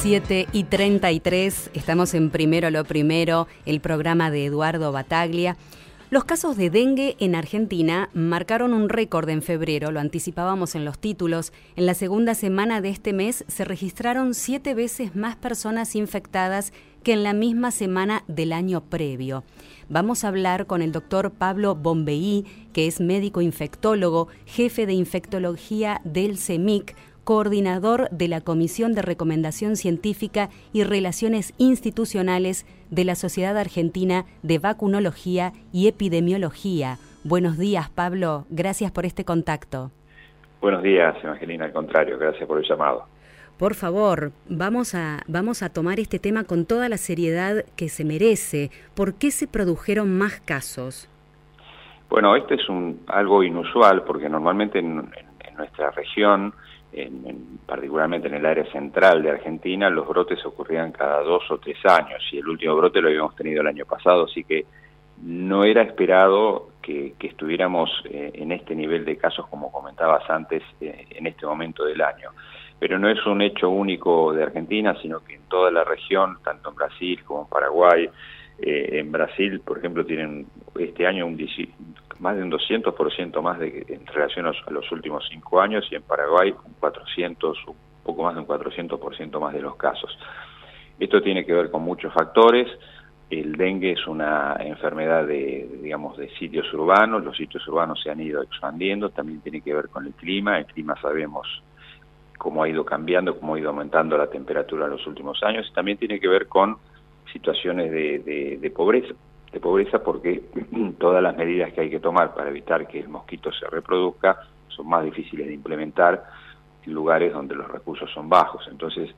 7 y 33, estamos en Primero lo Primero, el programa de Eduardo Bataglia. Los casos de dengue en Argentina marcaron un récord en febrero, lo anticipábamos en los títulos. En la segunda semana de este mes se registraron siete veces más personas infectadas que en la misma semana del año previo. Vamos a hablar con el doctor Pablo Bombeí, que es médico infectólogo, jefe de infectología del CEMIC, coordinador de la Comisión de Recomendación Científica y Relaciones Institucionales de la Sociedad Argentina de Vacunología y Epidemiología. Buenos días, Pablo. Gracias por este contacto. Buenos días, Evangelina. Al contrario, gracias por el llamado. Por favor, vamos a, vamos a tomar este tema con toda la seriedad que se merece. ¿Por qué se produjeron más casos? Bueno, este es un, algo inusual porque normalmente en nuestra región en, particularmente en el área central de Argentina, los brotes ocurrían cada dos o tres años y el último brote lo habíamos tenido el año pasado, así que no era esperado que, estuviéramos eh, en este nivel de casos como comentabas antes eh, en este momento del año. Pero no es un hecho único de Argentina, sino que en toda la región, tanto en Brasil como en Paraguay, eh, en Brasil, por ejemplo, tienen este año un, más de un 200% más de, en relación a los últimos cinco años y en Paraguay un 400, un poco más de un 400% más de los casos. Esto tiene que ver con muchos factores. El dengue es una enfermedad de, digamos, de sitios urbanos. Los sitios urbanos se han ido expandiendo. También tiene que ver con el clima. El clima sabemos cómo ha ido cambiando, cómo ha ido aumentando la temperatura en los últimos años. También tiene que ver con situaciones de pobreza de pobreza porque todas las medidas que hay que tomar para evitar que el mosquito se reproduzca son más difíciles de implementar en lugares donde los recursos son bajos. Entonces,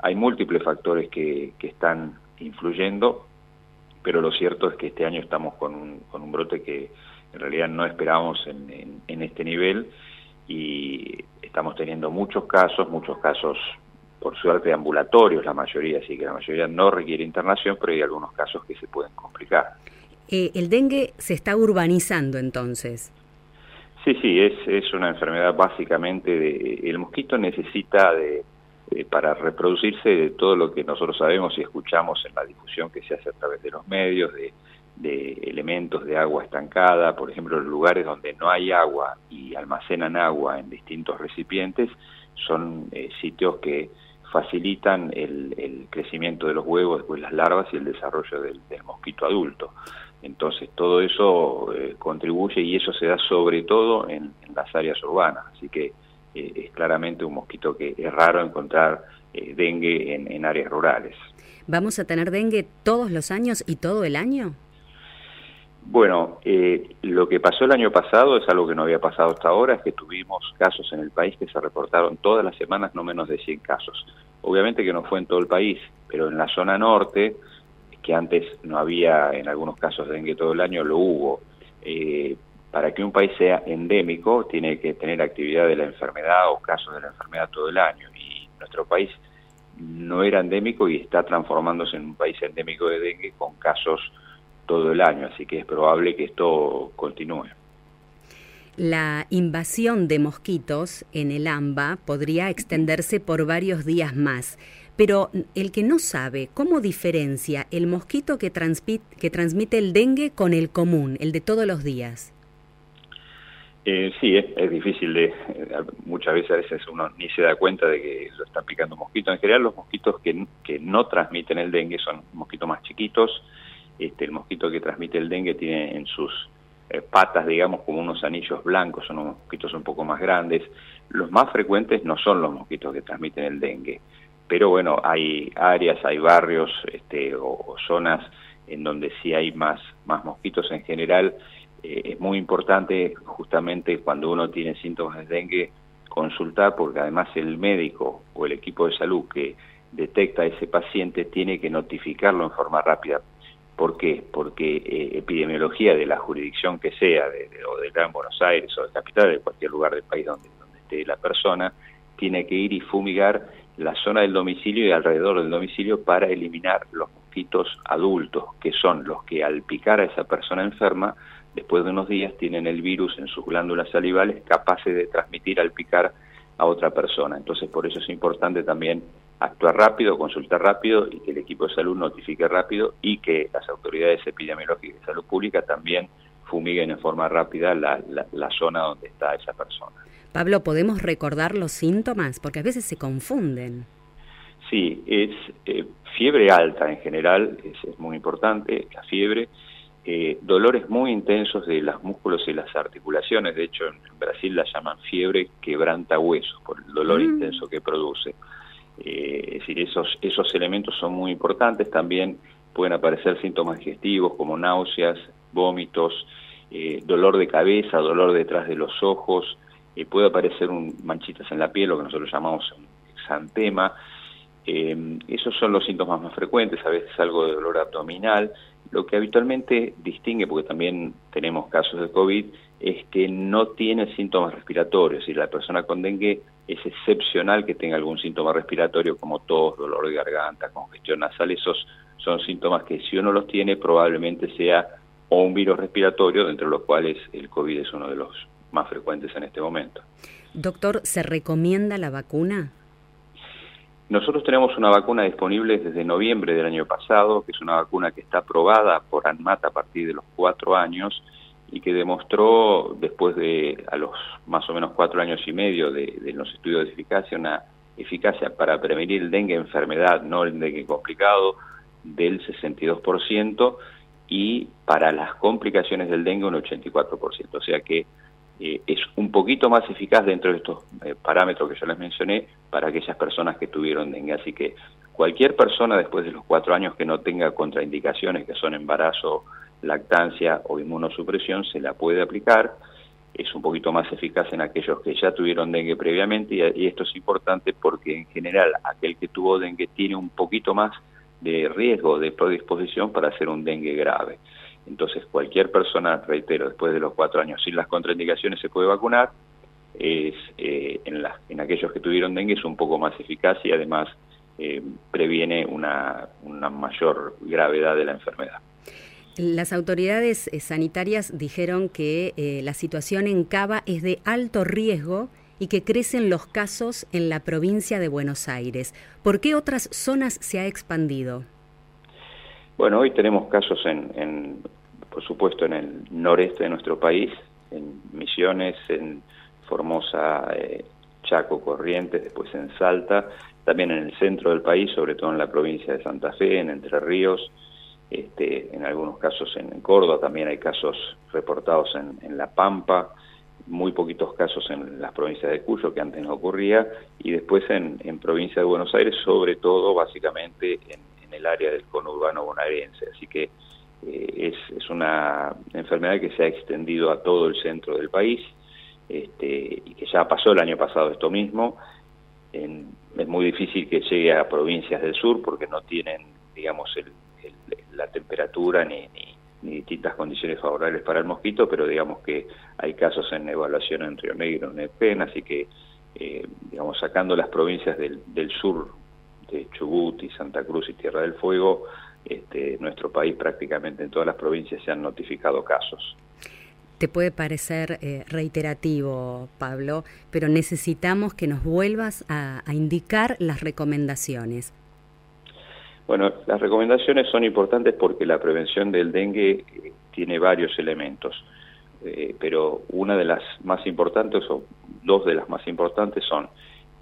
hay múltiples factores que, que están influyendo, pero lo cierto es que este año estamos con un, con un brote que en realidad no esperábamos en, en este nivel y estamos teniendo muchos casos, muchos casos por suerte ambulatorios la mayoría, así que la mayoría no requiere internación, pero hay algunos casos que se pueden complicar. Eh, ¿El dengue se está urbanizando entonces? Sí, sí, es, es una enfermedad básicamente de... El mosquito necesita de, para reproducirse de todo lo que nosotros sabemos y escuchamos en la difusión que se hace a través de los medios, de, de elementos de agua estancada, por ejemplo, los lugares donde no hay agua y almacenan agua en distintos recipientes, son eh, sitios que facilitan el, crecimiento de los huevos, después las larvas y el desarrollo del, mosquito adulto. Entonces todo eso eh, contribuye y eso se da sobre todo en, las áreas urbanas, así que eh, es claramente un mosquito que es raro encontrar eh, dengue en, en áreas rurales. ¿Vamos a tener dengue todos los años y todo el año? Bueno, eh, lo que pasó el año pasado es algo que no había pasado hasta ahora, es que tuvimos casos en el país que se reportaron todas las semanas no menos de 100 casos. Obviamente que no fue en todo el país, pero en la zona norte, que antes no había en algunos casos de dengue todo el año, lo hubo. Eh, para que un país sea endémico tiene que tener actividad de la enfermedad o casos de la enfermedad todo el año y nuestro país no era endémico y está transformándose en un país endémico de dengue con casos todo el año, así que es probable que esto continúe. La invasión de mosquitos en el AMBA podría extenderse por varios días más, pero el que no sabe cómo diferencia el mosquito que, que transmite el dengue con el común, el de todos los días. Eh, sí, es, difícil de, muchas veces a veces uno ni se da cuenta de que lo están picando mosquitos. En general los mosquitos que, que no transmiten el dengue son mosquitos más chiquitos, este, el mosquito que transmite el dengue tiene en sus eh, patas, digamos, como unos anillos blancos, son unos mosquitos un poco más grandes. Los más frecuentes no son los mosquitos que transmiten el dengue, pero bueno, hay áreas, hay barrios este, o, zonas en donde sí hay más, más mosquitos en general. Eh, es muy importante justamente cuando uno tiene síntomas de dengue consultar porque además el médico o el equipo de salud que detecta a ese paciente tiene que notificarlo en forma rápida. ¿Por qué? Porque eh, epidemiología de la jurisdicción que sea, de, o de Gran Buenos Aires o de Capital, de cualquier lugar del país donde, donde esté la persona, tiene que ir y fumigar la zona del domicilio y alrededor del domicilio para eliminar los mosquitos adultos, que son los que al picar a esa persona enferma, después de unos días tienen el virus en sus glándulas salivales capaces de transmitir al picar a otra persona. Entonces, por eso es importante también actuar rápido, consultar rápido y que el equipo de salud notifique rápido y que las autoridades epidemiológicas de salud pública también fumiguen en forma rápida la, la, zona donde está esa persona. Pablo, ¿podemos recordar los síntomas? Porque a veces se confunden. Sí, es eh, fiebre alta en general, es, muy importante, la fiebre, eh, dolores muy intensos de los músculos y las articulaciones, de hecho en, Brasil la llaman fiebre quebranta huesos por el dolor mm. intenso que produce. Eh, es decir, esos, esos elementos son muy importantes. También pueden aparecer síntomas digestivos como náuseas, vómitos, eh, dolor de cabeza, dolor detrás de los ojos, eh, puede aparecer un, manchitas en la piel, lo que nosotros llamamos exantema. esos son los síntomas más frecuentes, a veces algo de dolor abdominal. Lo que habitualmente distingue, porque también tenemos casos de COVID, es que no tiene síntomas respiratorios y la persona con dengue es excepcional que tenga algún síntoma respiratorio como tos, dolor de garganta, congestión nasal, esos son síntomas que si uno los tiene probablemente sea o un virus respiratorio, entre los cuales el COVID es uno de los más frecuentes en este momento. Doctor, ¿se recomienda la vacuna? Nosotros tenemos una vacuna disponible desde noviembre del año pasado, que es una vacuna que está aprobada por ANMAT a partir de los cuatro años y que demostró después de a los más o menos cuatro años y medio de, los estudios de eficacia una eficacia para prevenir el dengue enfermedad, no el dengue complicado, del 62% y para las complicaciones del dengue un 84%. O sea que eh, es un poquito más eficaz dentro de estos eh, parámetros que yo les mencioné para aquellas personas que tuvieron dengue. Así que cualquier persona después de los cuatro años que no tenga contraindicaciones, que son embarazo, lactancia o inmunosupresión se la puede aplicar. Es un poquito más eficaz en aquellos que ya tuvieron dengue previamente y, esto es importante porque en general aquel que tuvo dengue tiene un poquito más de riesgo, de predisposición para hacer un dengue grave. Entonces cualquier persona, reitero, después de los cuatro años sin las contraindicaciones se puede vacunar. Es, eh, en, aquellos que tuvieron dengue es un poco más eficaz y además eh, previene una mayor gravedad de la enfermedad. Las autoridades eh, sanitarias dijeron que eh, la situación en Cava es de alto riesgo y que crecen los casos en la provincia de Buenos Aires. ¿Por qué otras zonas se ha expandido? Bueno, hoy tenemos casos en, por supuesto, en el noreste de nuestro país, en Misiones, en Formosa, eh, Chaco, Corrientes, después en Salta, también en el centro del país, sobre todo en la provincia de Santa Fe, en Entre Ríos, este, en algunos casos en, Córdoba, también hay casos reportados en, La Pampa, muy poquitos casos en las provincias de Cuyo, que antes no ocurría, y después en, provincia de Buenos Aires, sobre todo básicamente en, el área del conurbano bonaerense. Así que eh, es, una enfermedad que se ha extendido a todo el centro del país este, y que ya pasó el año pasado esto mismo. es muy difícil que llegue a provincias del sur porque no tienen, digamos, el, la temperatura ni, ni, distintas condiciones favorables para el mosquito, pero digamos que hay casos en evaluación en Río Negro, en Neuquén, así que, eh, digamos, sacando las provincias del, del sur, de Chubut y Santa Cruz y Tierra del Fuego, este, nuestro país prácticamente en todas las provincias se han notificado casos. Te puede parecer eh, reiterativo, Pablo, pero necesitamos que nos vuelvas a indicar las recomendaciones. Bueno, las recomendaciones son importantes porque la prevención del dengue eh, tiene varios elementos, eh, pero una de las más importantes, o dos de las más importantes, son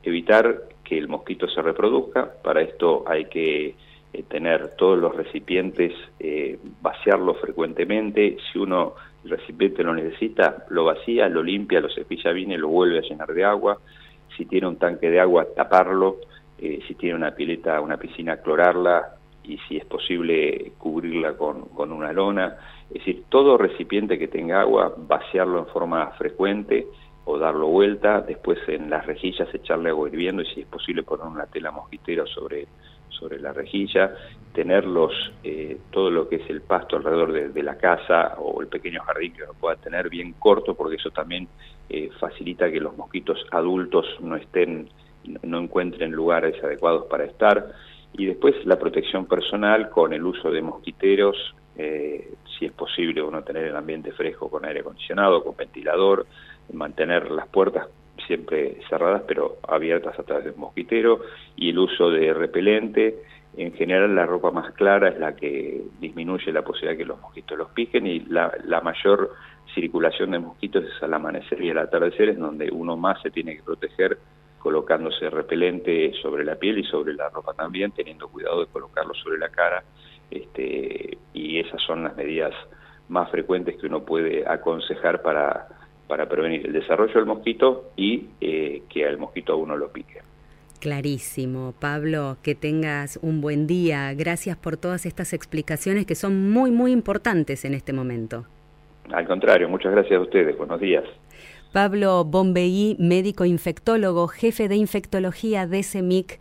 evitar que el mosquito se reproduzca. Para esto hay que eh, tener todos los recipientes, vaciarlos frecuentemente. Si uno el recipiente lo necesita, lo vacía, lo limpia, lo cepilla bien y lo vuelve a llenar de agua. Si tiene un tanque de agua, taparlo eh, si tiene una pileta, una piscina, clorarla y si es posible cubrirla con, con una lona. Es decir, todo recipiente que tenga agua, vaciarlo en forma frecuente o darlo vuelta, después en las rejillas echarle agua hirviendo y si es posible poner una tela mosquitera sobre, sobre la rejilla, tenerlos, eh, todo lo que es el pasto alrededor de, la casa o el pequeño jardín que uno pueda tener bien corto porque eso también eh, facilita que los mosquitos adultos no estén, no encuentren lugares adecuados para estar y después la protección personal con el uso de mosquiteros, eh, si es posible uno tener el ambiente fresco con aire acondicionado, con ventilador, mantener las puertas siempre cerradas pero abiertas a través del mosquitero y el uso de repelente. En general la ropa más clara es la que disminuye la posibilidad de que los mosquitos los piquen y la, la mayor circulación de mosquitos es al amanecer y al atardecer, es donde uno más se tiene que proteger colocándose repelente sobre la piel y sobre la ropa también, teniendo cuidado de colocarlo sobre la cara, este, y esas son las medidas más frecuentes que uno puede aconsejar para, para prevenir el desarrollo del mosquito y eh, que al mosquito a uno lo pique. Clarísimo. Pablo, que tengas un buen día. Gracias por todas estas explicaciones que son muy, muy importantes en este momento. Al contrario, muchas gracias a ustedes. Buenos días. Pablo Bombeí, médico infectólogo, jefe de infectología de CEMIC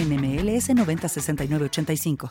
NMLS 906985.